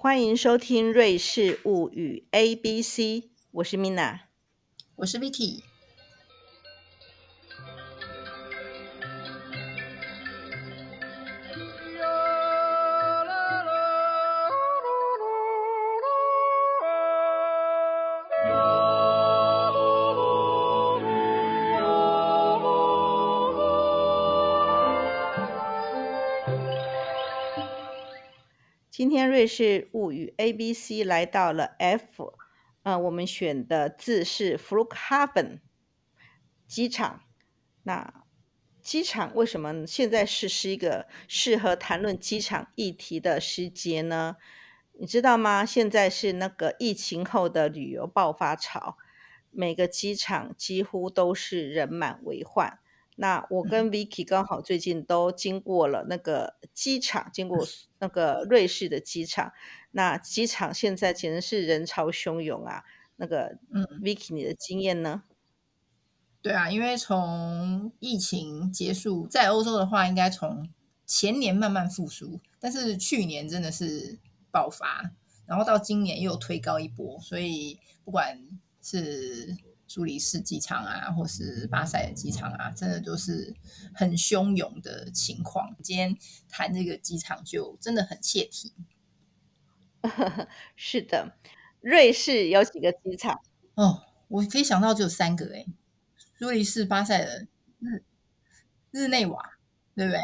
欢迎收听《瑞士物语 A B C》，我是 Mina，我是 Vicky。今天瑞士物语 A B C 来到了 F，呃，我们选的字是 Flughafen 机场。那机场为什么现在是是一个适合谈论机场议题的时节呢？你知道吗？现在是那个疫情后的旅游爆发潮，每个机场几乎都是人满为患。那我跟 Vicky 刚好最近都经过了那个机场，经过那个瑞士的机场。那机场现在简直是人潮汹涌啊！那个，嗯，Vicky，你的经验呢？对啊，因为从疫情结束，在欧洲的话，应该从前年慢慢复苏，但是去年真的是爆发，然后到今年又推高一波，所以不管是。苏黎世机场啊，或是巴塞的机场啊，真的都是很汹涌的情况。今天谈这个机场就真的很切题。是的，瑞士有几个机场？哦，我可以想到只有三个哎，苏黎世、巴塞的日日内瓦，对不对？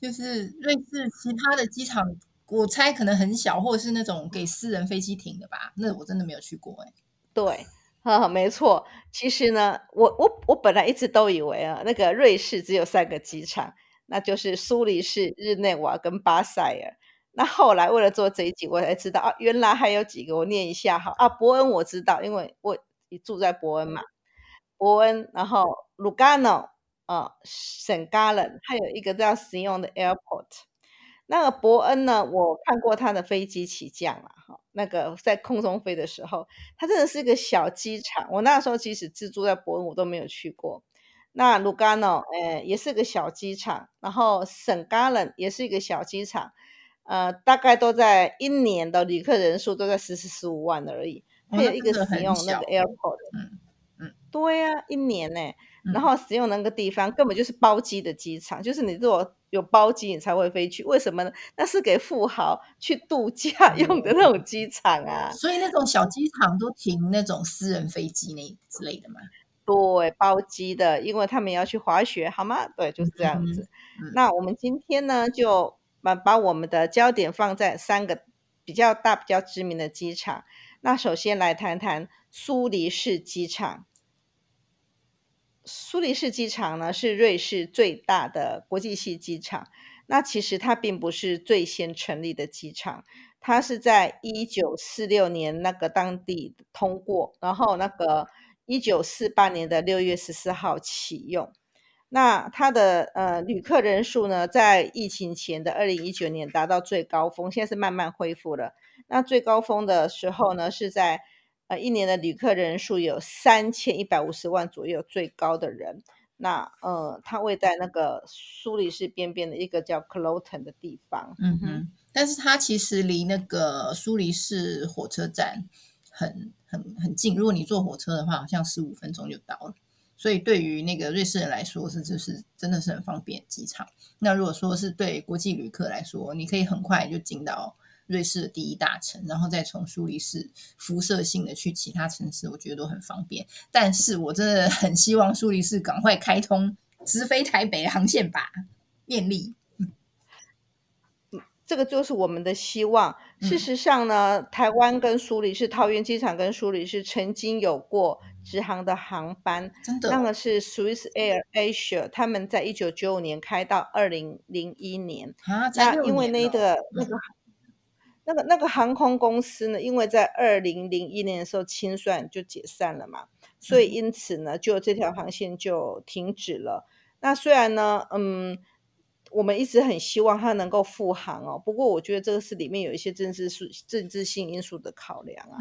就是瑞士其他的机场，我猜可能很小，或者是那种给私人飞机停的吧？那我真的没有去过哎。对。哈，没错。其实呢，我我我本来一直都以为啊，那个瑞士只有三个机场，那就是苏黎世、日内瓦跟巴塞尔。那后来为了做这一集，我才知道啊，原来还有几个。我念一下哈啊，伯恩我知道，因为我住在伯恩嘛。伯恩，然后 Lugano 啊，St. Gallen，还有一个叫 Sion 的 Airport。那个伯恩呢，我看过他的飞机起降了哈。那个在空中飞的时候，它真的是一个小机场。我那时候即使自住在伯恩，我都没有去过。那卢甘诺，哎，也是个小机场。然后圣加伦也是一个小机场，呃，大概都在一年的旅客人数都在十四十五万而已。它有一个使用那个 airport，嗯嗯，对呀，一年呢。然后使用那个地方根本就是包机的机场，就是你如果有包机，你才会飞去。为什么呢？那是给富豪去度假 用的那种机场啊。所以那种小机场都停那种私人飞机那之类的嘛。对，包机的，因为他们要去滑雪，好吗？对，就是这样子。那我们今天呢，就把把我们的焦点放在三个比较大、比较知名的机场。那首先来谈谈苏黎世机场。苏黎世机场呢是瑞士最大的国际系机场。那其实它并不是最先成立的机场，它是在一九四六年那个当地通过，然后那个一九四八年的六月十四号启用。那它的呃旅客人数呢，在疫情前的二零一九年达到最高峰，现在是慢慢恢复了。那最高峰的时候呢，是在。呃，一年的旅客人数有三千一百五十万左右，最高的人。那呃，他位在那个苏黎世边边的一个叫 Cloton 的地方。嗯哼，但是它其实离那个苏黎世火车站很很很近，如果你坐火车的话，好像十五分钟就到了。所以对于那个瑞士人来说，是就是真的是很方便机场。那如果说是对国际旅客来说，你可以很快就进到。瑞士的第一大城，然后再从苏黎世辐射性的去其他城市，我觉得都很方便。但是我真的很希望苏黎世赶快开通直飞台北的航线吧，便利。这个就是我们的希望。事实上呢，台湾跟苏黎世桃园机场跟苏黎世曾经有过直航的航班，真的，那个是 Swiss Air Asia，他们在一九九五年开到二零零一年啊，那因为那个那个。那个那个航空公司呢，因为在二零零一年的时候清算就解散了嘛，所以因此呢，就这条航线就停止了。那虽然呢，嗯，我们一直很希望它能够复航哦，不过我觉得这个是里面有一些政治素政治性因素的考量啊。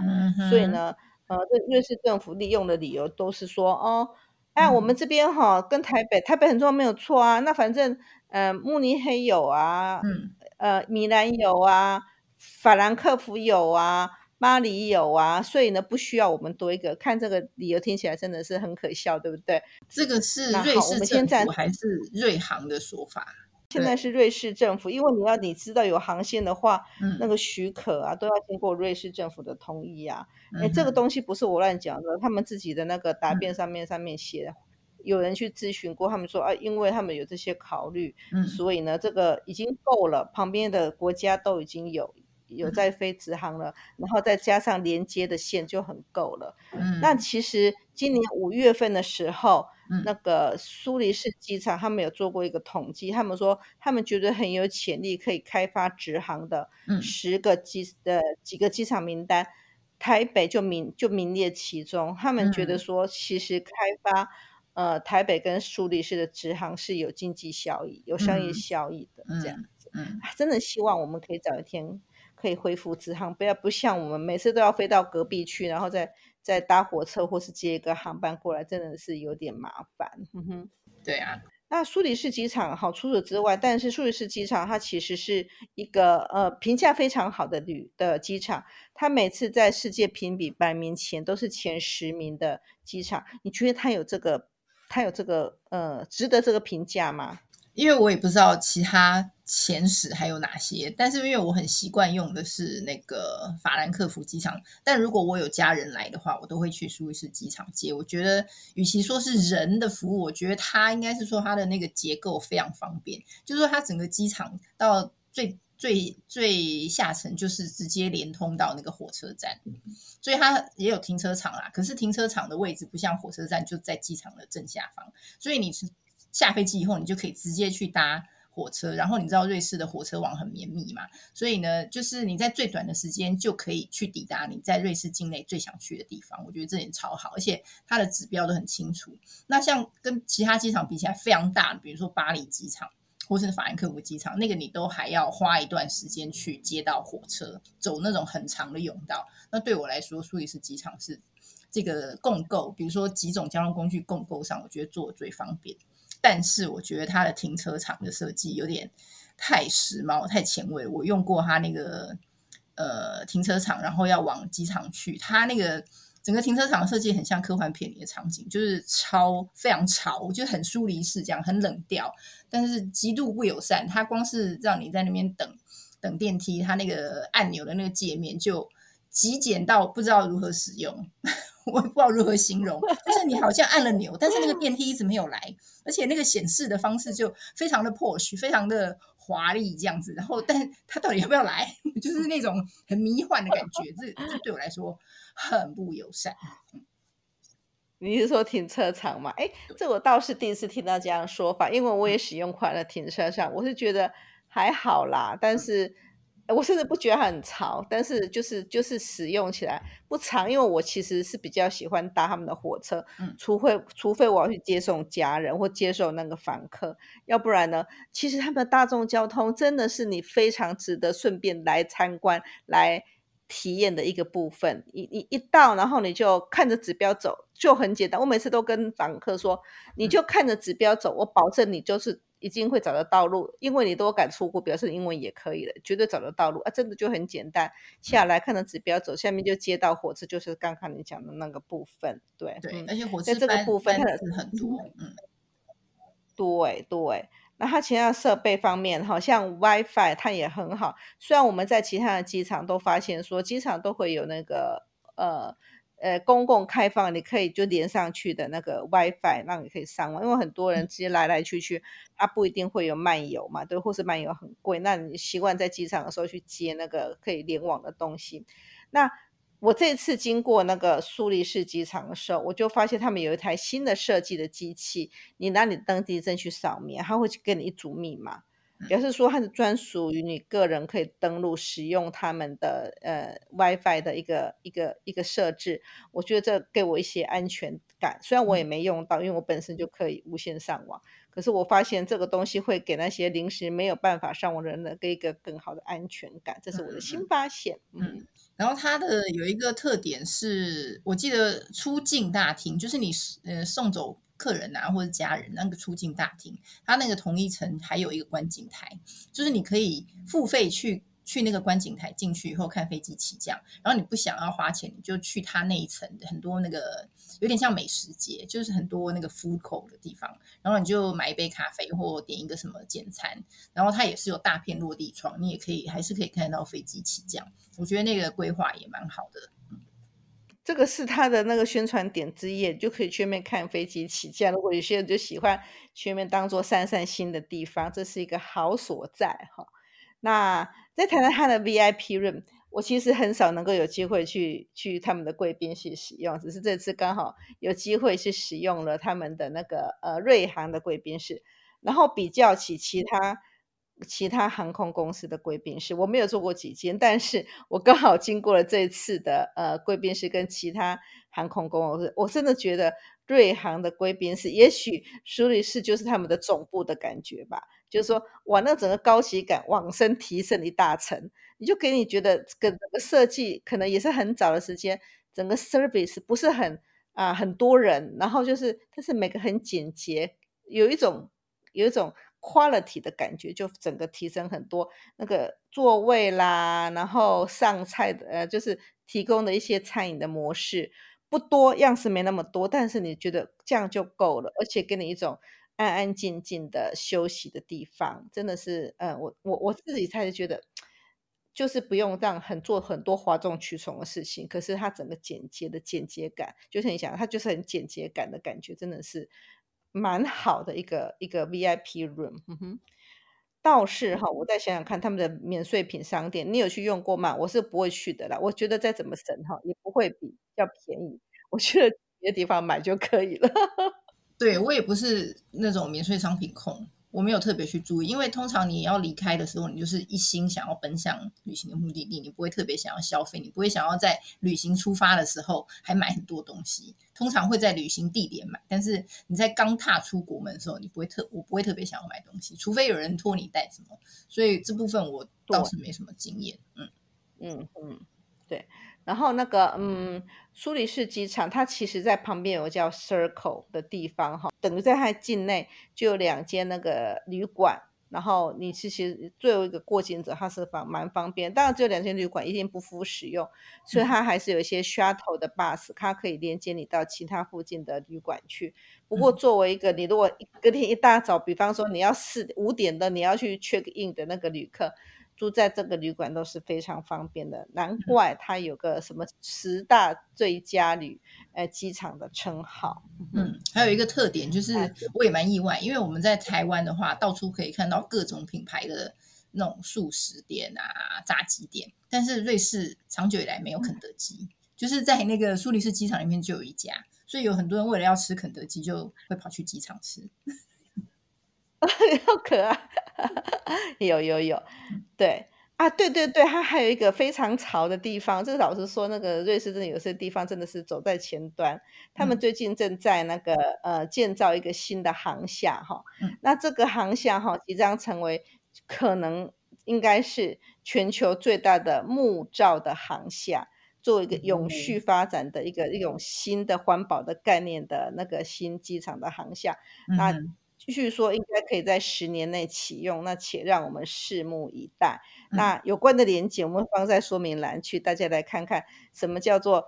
所以呢，呃，这瑞士政府利用的理由都是说，哦，哎，我们这边哈跟台北，台北很重要没有错啊。那反正，呃，慕尼黑有啊，嗯呃，米兰有啊。法兰克福有啊，巴黎有啊，所以呢不需要我们多一个。看这个理由听起来真的是很可笑，对不对？这个是瑞士现在政府还是瑞航的说法？现在是瑞士政府，因为你要你知道有航线的话，嗯那个许可啊都要经过瑞士政府的同意啊。哎、嗯这个东西不是我乱讲的，他们自己的那个答嗯辩上面上面写的，有人去咨询过，他们说啊，因为他们有这些考虑，嗯所以呢，这个已经够了，旁边的国家都已经有有嗯在飞直航了，然后再加上连接的线就很够了。嗯，那其实今年五月份的时候，嗯那个苏黎世机场他们有做过一个统计，他们说他们觉得很有潜力可以开发直航的嗯十个机的几个机场名单，台北就名就名列其中。他们觉得嗯说，其实开发呃台北跟苏黎世的直航是有经济效益、有商业嗯效益的这样嗯子。嗯啊真的希望我们可以早一天可以恢复直航，不要不像我们每次都要飞到隔壁去，然后再再搭火车或是接一个航班过来，真的是有点麻烦。嗯哼。对啊，那苏黎世机场好，除此之外，但是苏黎世机场它其实是一个呃评价非常好的旅的机场，它每次在世界评比排名前都是前十名的机场。你觉得它有这个它有这个呃值得这个评价吗？因为我也不知道其他前十还有哪些，但是因为我很习惯用的是那个法兰克福机场，但如果我有家人来的话，我都会去苏黎世机场接。我觉得，与其说是人的服务，我觉得它应该是说它的那个结构非常方便，就是说它整个机场到最最最下层就是直接连通到那个火车站，所以它也有停车场啦。可是停车场的位置不像火车站就在机场的正下方，所以你是下飞机以后，你就可以直接去搭火车。然后你知道瑞士的火车网很绵密嘛，所以呢，就是你在最短的时间就可以去抵达你在瑞士境内最想去的地方。我觉得这点超好，而且它的指标都很清楚。那像跟其他机场比起来非常大，比如说巴黎机场。或是法兰克福机场，那个你都还要花一段时间去接到火车，走那种很长的甬道。那对我来说，苏黎世机场是这个共构，比如说几种交通工具共构上，我觉得做的最方便。但是我觉得它的停车场的设计有点太时髦、太前卫。我用过它那个呃停车场，然后要往机场去，它那个整个停车场的设计很像科幻片里的场景，就是超非常潮，我觉得很疏离式，这样很冷调，但是极度不友善。它光是让你在那边等等电梯，它那个按钮的那个界面就极简到不知道如何使用。我也不知道如何形容，就是你好像按了钮，但是那个电梯一直没有来，而且那个显示的方式就非常的 posh，非常的华丽这样子。然后，但它到底要不要来，就是那种很迷幻的感觉，这这对我来说很不友善。你是说停车场吗？哎，这我倒是第一次听到这样说法，因为我也使用快乐停车场，我是觉得还好啦，但是我甚至不觉得它很潮，但是就是就是使用起来不长，因为我其实是比较喜欢搭他们的火车，嗯除非除非我要去接送家人或接送那个访客，要不然呢，其实他们的大众交通真的是你非常值得顺便来参观来。体验的一个部分，你你一到，然后你就看着指标走，就很简单。我每次都跟访客说，你就看着指标走，我保证你就是一定会找到道路，因为你都敢出国，表示英文也可以了，绝对找到道路啊！真的就很简单，下来看着指标走，下面就接到火车，就是刚刚你讲的那个部分，对对，嗯而且火在这个部分它很多，嗯对对，那它其他的设备方面，好像 WiFi 它也很好。虽然我们在其他的机场都发现说，机场都会有那个呃呃公共开放，你可以就连上去的那个 WiFi，让你可以上网。因为很多人直接来来去去，他不一定会有漫游嘛，对，或是漫游很贵，那你习惯在机场的时候去接那个可以联网的东西。那我这次经过那个苏黎世机场的时候，我就发现他们有一台新的设计的机器，你拿你登记证去扫描，它会给你一组密码，表示说它是专属于你个人可以登录使用他们的呃 WiFi 的一个一个一个设置。我觉得这给我一些安全感，虽然我也没用到，因为我本身就可以无线上网，可是我发现这个东西会给那些临时没有办法上网的人呢，给一个更好的安全感，这是我的新发现。嗯嗯，然后它的有一个特点是，我记得出境大厅，就是你呃送走客人啊或者家人那个出境大厅，它那个同一层还有一个观景台，就是你可以付费去去那个观景台进去以后看飞机起降，然后你不想要花钱，你就去它那一层很多那个有点像美食街，就是很多那个 food court 的地方，然后你就买一杯咖啡或点一个什么简餐，然后它也是有大片落地窗，你也可以还是可以看得到飞机起降。我觉得那个规划也蛮好的。这个是他的那个宣传点之一，就可以去那边看飞机起降。如果有些人就喜欢去那边当做散散心的地方，这是一个好所在哈。那再谈谈他的 VIP room，我其实很少能够有机会去去他们的贵宾室使用，只是这次刚好有机会去使用了他们的那个呃瑞航的贵宾室，然后比较起其他。其他航空公司的贵宾室，我没有做过几间，但是 我刚好经过了这次的呃贵宾室跟其他航空公司，我真的觉得瑞航的贵宾室，也许苏黎世就是他们的总部的感觉吧，就是说哇，那整个高级感往升提升一大层，你就给你觉得整个设计可能也是很早的时间，整个 service 不是很啊很多人，然后就是但是每个很简洁，有一种有一种。Quality 的感觉就整个提升很多，那个座位啦，然后上菜的呃，就是提供的一些餐饮的模式不多，样式没那么多，但是你觉得这样就够了，而且给你一种安安静静的休息的地方，真的是，嗯，我我我自己才是觉得，就是不用让很做很多哗众取宠的事情，可是它整个简洁的简洁感，就是你想，它就是很简洁感的感觉，真的是。蛮好的一个一个 VIP room，嗯哼，倒是哈，我再想想看他们的免税品商店，你有去用过吗？我是不会去的啦，我觉得再怎么省哈，也不会比较便宜，我去了别的地方买就可以了。对我也不是那种免税商品控。我没有特别去注意，因为通常你要离开的时候，你就是一心想要奔向旅行的目的地，你不会特别想要消费，你不会想要在旅行出发的时候还买很多东西。通常会在旅行地点买，但是你在刚踏出国门的时候，你不会特我不会特别想要买东西，除非有人托你带什么。所以这部分我倒是没什么经验。嗯嗯嗯，对。然后那个，嗯，苏黎世机场，它其实在旁边有个叫 Circle 的地方，哈，等于在它境内就有两间那个旅馆。然后你其实作为一个过境者，它是方蛮方便。当然，只有两间旅馆一定不敷使用，所以它还是有一些 shuttle 的 bus，它可以连接你到其他附近的旅馆去。不过，作为一个你如果隔天一大早，比方说你要四五点的你要去 check in 的那个旅客。住在这个旅馆都是非常方便的，难怪它有个什么十大最佳旅，呃，机场的称号。嗯，还有一个特点就是，我也蛮意外，因为我们在台湾的话，到处可以看到各种品牌的那种素食店啊、炸鸡店，但是瑞士长久以来没有肯德基，就是在那个苏黎世机场里面就有一家，所以有很多人为了要吃肯德基，就会跑去机场吃。好可爱，有 有有，对啊，对对对，它还有一个非常潮的地方。这个老实说，那个瑞士真的有些地方真的是走在前端。他们最近正在那个呃建造一个新的航厦哈，那这个航厦哈即将成为可能应该是全球最大的木造的航厦，做一个永续发展的一个一种新的环保的概念的那个新机场的航厦，那。继续说，应该可以在十年内启用，那且让我们拭目以待。那有关的连接我们放在说明栏去，大家来看看什么叫做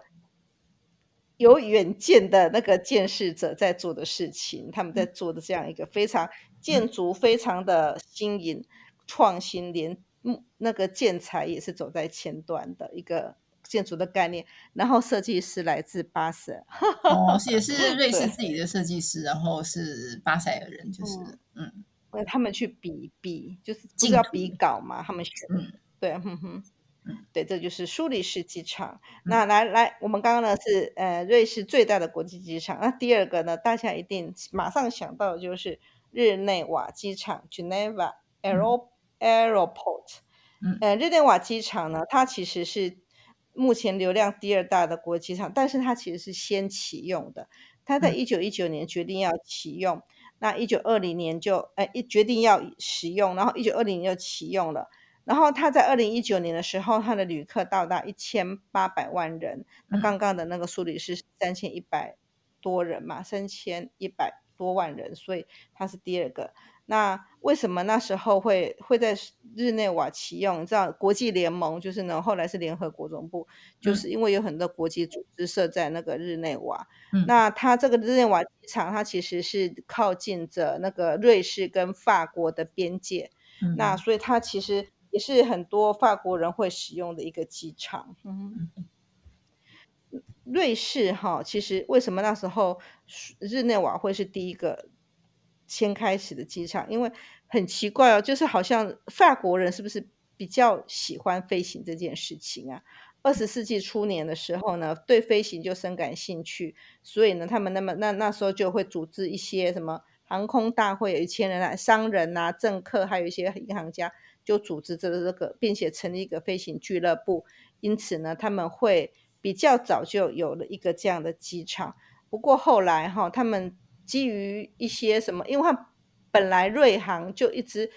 有远见的那个建设者在做的事情，他们在做的这样一个非常建筑非常的新颖创新，连那个建材也是走在前端的一个。建筑的概念，然后设计师来自巴塞，哦，也是瑞士自己的设计师，然后是巴塞尔人，就是。嗯，他们去比比，就是不是要比稿嘛，他们选，对，哼。哼，对，这就是苏黎世机场。那来来，我们刚刚呢是呃瑞士最大的国际机场，那第二个呢，大家一定马上想到的就是日内瓦机场 （Geneva Aeroport）。嗯，呃，日内瓦机场呢，它其实是。目前流量第二大的国际机场，但是它其实是先启用的。它在一九一九年决定要启用，那一九二零年就哎一决定要使用，然后一九二零年就启用了。然后它在二零一九年的时候，它的旅客到达一千八百万人。那刚刚的那个数理是三千一百多人嘛，三千一百多万人，所以它是第二个。那为什么那时候会会在日内瓦启用？你知道国际联盟就是呢，后来是联合国总部，就是因为有很多国际组织设在那个日内瓦。嗯那它这个日内瓦机场，它其实是靠近着那个瑞士跟法国的边界，嗯那所以它其实也是很多法国人会使用的一个机场。嗯。瑞士哈，其实为什么那时候日内瓦会是第一个先开始的机场？因为很奇怪哦，就是好像法国人是不是比较喜欢飞行这件事情啊？二十世纪初年的时候呢，对飞行就深感兴趣，所以呢，他们那么那那时候就会组织一些什么航空大会，有一千人来，商人啊、政客，还有一些银行家，就组织这个这个，并且成立一个飞行俱乐部。因此呢，他们会。比较早就有了一个这样的机场，不过后来哈，他们基于一些什么，因为他本来瑞航就一直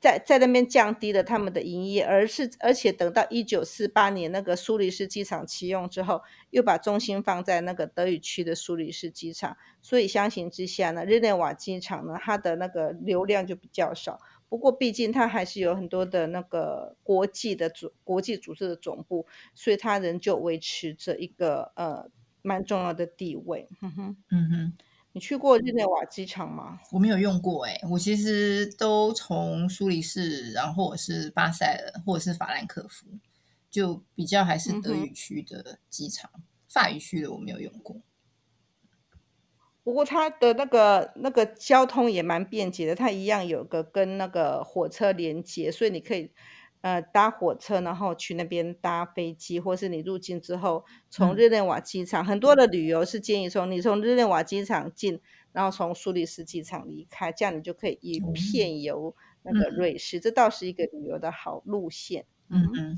在在那边降低了他们的营业，而是而且等到一九四八年那个苏黎世机场启用之后，又把中心放在那个德语区的苏黎世机场，所以相形之下呢，日内瓦机场呢，它的那个流量就比较少。不过，毕竟它还是有很多的那个国际的组、国际组织的总部，所以它仍旧维持着一个呃蛮重要的地位。哼哼，嗯哼，你去过日内瓦机场吗？我没有用过哎、我其实都从苏黎世，然后或者是巴塞尔，或者是法兰克福，就比较还是德语区的机场，法语区的我没有用过。不过它的那个那个交通也蛮便捷的，它一样有个跟那个火车连接，所以你可以呃搭火车，然后去那边搭飞机，或是你入境之后从日内瓦机场，很多的旅游是建议从你从日内瓦机场进，然后从苏黎世机场离开，这样你就可以一片游那个瑞士，这倒是一个旅游的好路线。嗯嗯，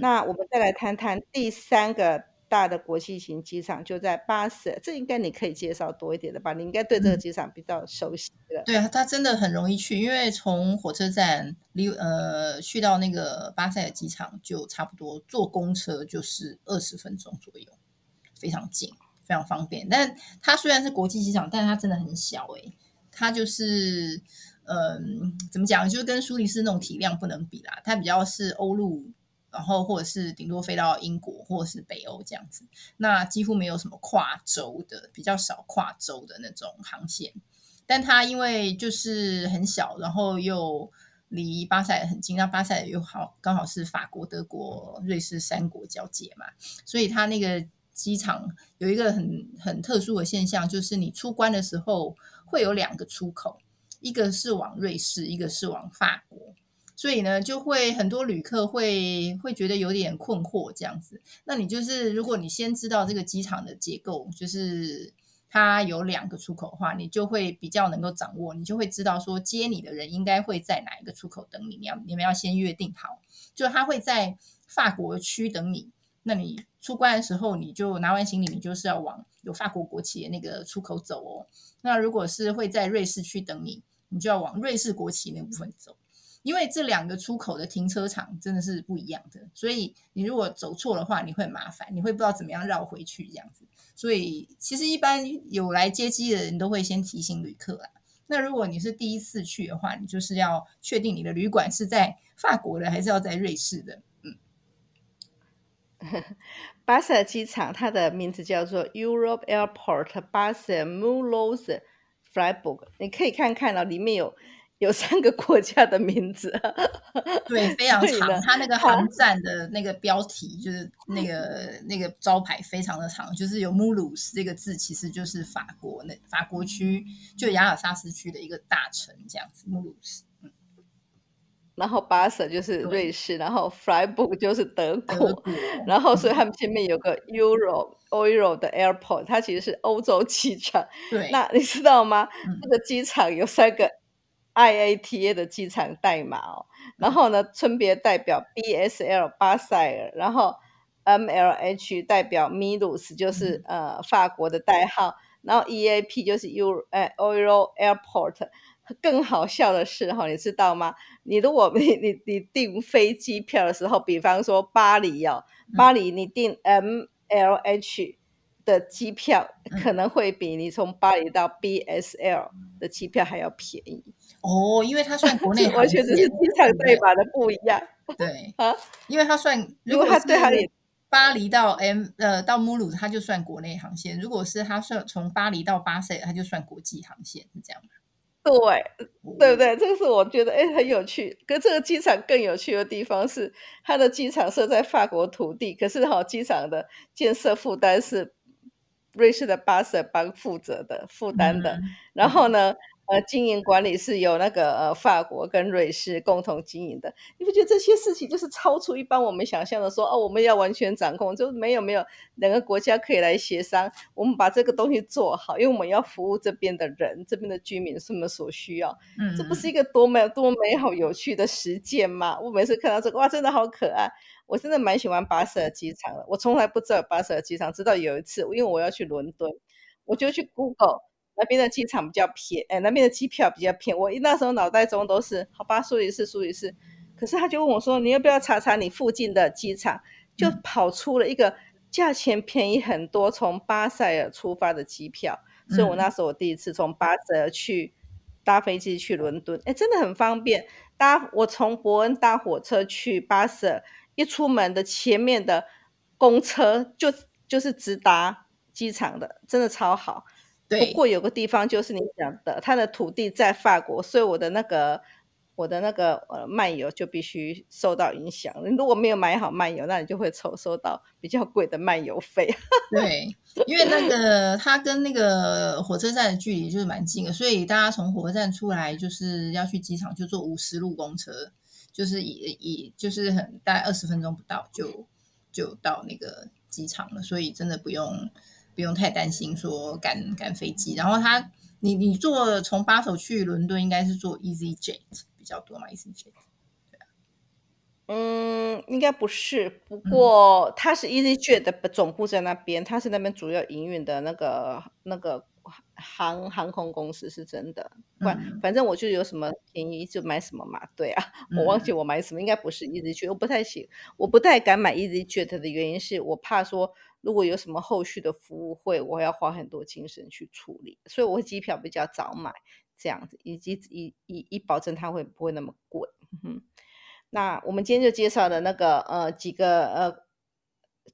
那我们再来谈谈第三个大的国际型机场，就在巴塞，这应该你可以介绍多一点的吧？你应该对这个机场比较熟悉的。对啊，它真的很容易去，因为从火车站离呃去到那个巴塞的机场就差不多坐公车就是二十分钟左右，非常近，非常方便。但它虽然是国际机场，但是它真的很小诶、它就是嗯、怎么讲，就是跟苏黎世那种体量不能比啦，它比较是欧陆。然后或者是顶多飞到英国或者是北欧这样子，那几乎没有什么跨洲的，比较少跨洲的那种航线。但它因为就是很小，然后又离巴塞很近，那巴塞又好刚好是法国、德国、瑞士三国交界嘛，所以它那个机场有一个很很特殊的现象，就是你出关的时候会有两个出口，一个是往瑞士，一个是往法。所以呢，就会很多旅客会会觉得有点困惑这样子。那你就是，如果你先知道这个机场的结构，就是它有两个出口的话，你就会比较能够掌握，你就会知道说接你的人应该会在哪一个出口等你，你要你们要先约定好，就他会在法国区等你。那你出关的时候，你就拿完行李，你就是要往有法国国旗的那个出口走哦。那如果是会在瑞士区等你，你就要往瑞士国旗那部分走。因为这两个出口的停车场真的是不一样的，所以你如果走错的话，你会麻烦，你会不知道怎么样绕回去这样子。所以其实一般有来接机的人都会先提醒旅客啦。那如果你是第一次去的话，你就是要确定你的旅馆是在法国的还是要在瑞士的。嗯 巴塞尔机场它的名字叫做 Europe Airport 巴塞尔 Mulhouse Freiburg，你可以看看哦，里面有有三个国家的名字，对，非常长。它那个航站的那个标题就是那个那个招牌非常的长，就是有穆鲁斯这个字，其实就是法国那法国区就雅尔萨斯区的一个大城这样子。穆鲁斯，然后巴塞就是瑞士，然后 Freiburg 就是德德国，国，然后所以他们前面有个 Euro Euro 的 Airport，它其实是欧洲机场。对，那你知道吗？嗯这个机场有三个 IATA 的机场代码哦，然后呢，分别代表 BSL 巴塞尔，然后 MLH 代表 Mulhouse，就是呃法国的代号，然后 EAP 就是 Euro 呃 Euro Airport。更好笑的是哈，你知道吗？你如果你你你订飞机票的时候，比方说巴黎哦，巴黎你订 MLH 的机票嗯可能会比你从巴黎到 BSL 的机票还要便宜，哦，因为它算国 内完全只是，机场？代码的不一样对，啊。因为它算如果果他对他也巴黎到 M 呃到穆鲁，它就算国内航线；如果是它算从巴黎到巴塞尔，它就算国际航线，是这样吗？对哦对不对？这个是我觉得哎很有趣。可这个机场更有趣的地方是，它的机场设在法国土地，可是哈、机场的建设负担是瑞士的巴塞尔邦负责的负担的。嗯然后呢，呃，经营管理是由那个呃法国跟瑞士共同经营的。你不觉得这些事情就是超出一般我们想象的说，哦，我们要完全掌控，就没有没有两个国家可以来协商，我们把这个东西做好，因为我们要服务这边的人，这边的居民是我们所需要。嗯，这不是一个多美多美好有趣的实践吗？我每次看到这个，哇，真的好可爱！我真的蛮喜欢巴塞尔机场的，我从来不知道巴塞尔机场，直到有一次，因为我要去伦敦，我就去 Google 那边的机场比较便，哎，那边的机票比较便宜。我一那时候脑袋中都是好吧，苏黎世，苏黎世。可是他就问我说，你要不要查查你附近的机场？就嗯跑出了一个价钱便宜很多，从巴塞尔出发的机票。所以我嗯那时候我第一次从巴塞尔去搭飞机去伦敦，哎，真的很方便。搭我从伯恩搭火车去巴塞尔，一出门的前面的公车就就是直达机场的，真的超好。不对，过有个地方就是你讲的，它的土地在法国，所以我的那个我的那个呃漫游就必须受到影响。你如果没有买好漫游，那你就会抽收到比较贵的漫游费。对，因为那个它跟那个火车站的距离就是蛮近的，所以大家从火车站出来就是要去机场，就坐五十路公车，就是以以就是很大概二十分钟不到就就到那个机场了，所以真的不用不用太担心说赶赶飞机。然后他你你坐从巴首去伦敦应该是坐 EasyJet 比较多嘛，EasyJet 对啊。嗯，应该不是，不嗯过它是 EasyJet 的总部在那边，它是那边主要营运的那个那个航航空公司是真的。反嗯反正我就有什么便宜就买什么嘛，对啊，我忘记我买什么，应该不是 EasyJet，我不太喜，我不太敢买 EasyJet 的原因是我怕说如果有什么后续的服务会，我要花很多精神去处理，所以我会机票比较早买这样子，以及以以以保证它会不会那么贵。那我们今天就介绍了那个呃几个呃，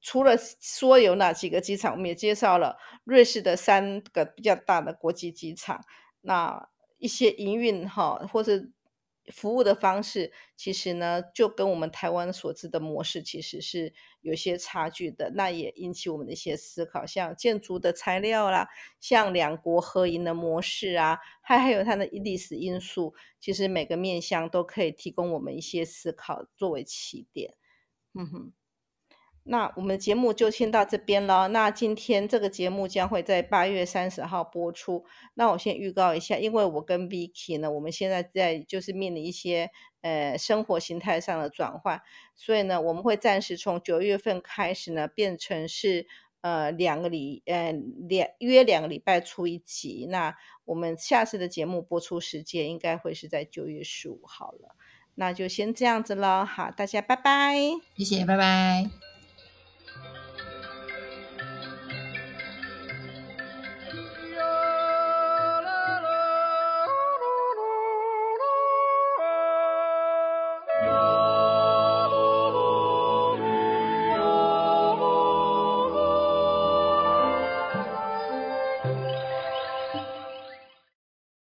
除了说有哪几个机场，我们也介绍了瑞士的三个比较大的国际机场。那一些营运哈，或是服务的方式，其实呢，就跟我们台湾所知的模式其实是有些差距的。那也引起我们的一些思考，像建筑的材料啦，像两国合营的模式啊，还还有它的历史因素，其实每个面向都可以提供我们一些思考作为起点。嗯哼。那我们节目就先到这边了。那今天这个节目将会在八月三十号播出。那我先预告一下，因为我跟 Vicky 呢，我们现在在就是面临一些呃生活形态上的转换，所以呢，我们会暂时从九月份开始呢，变成是呃两个礼呃两约两个礼拜出一集。那我们下次的节目播出时间应该会是在九月十五号了。那就先这样子了，好，大家拜拜。谢谢，拜拜。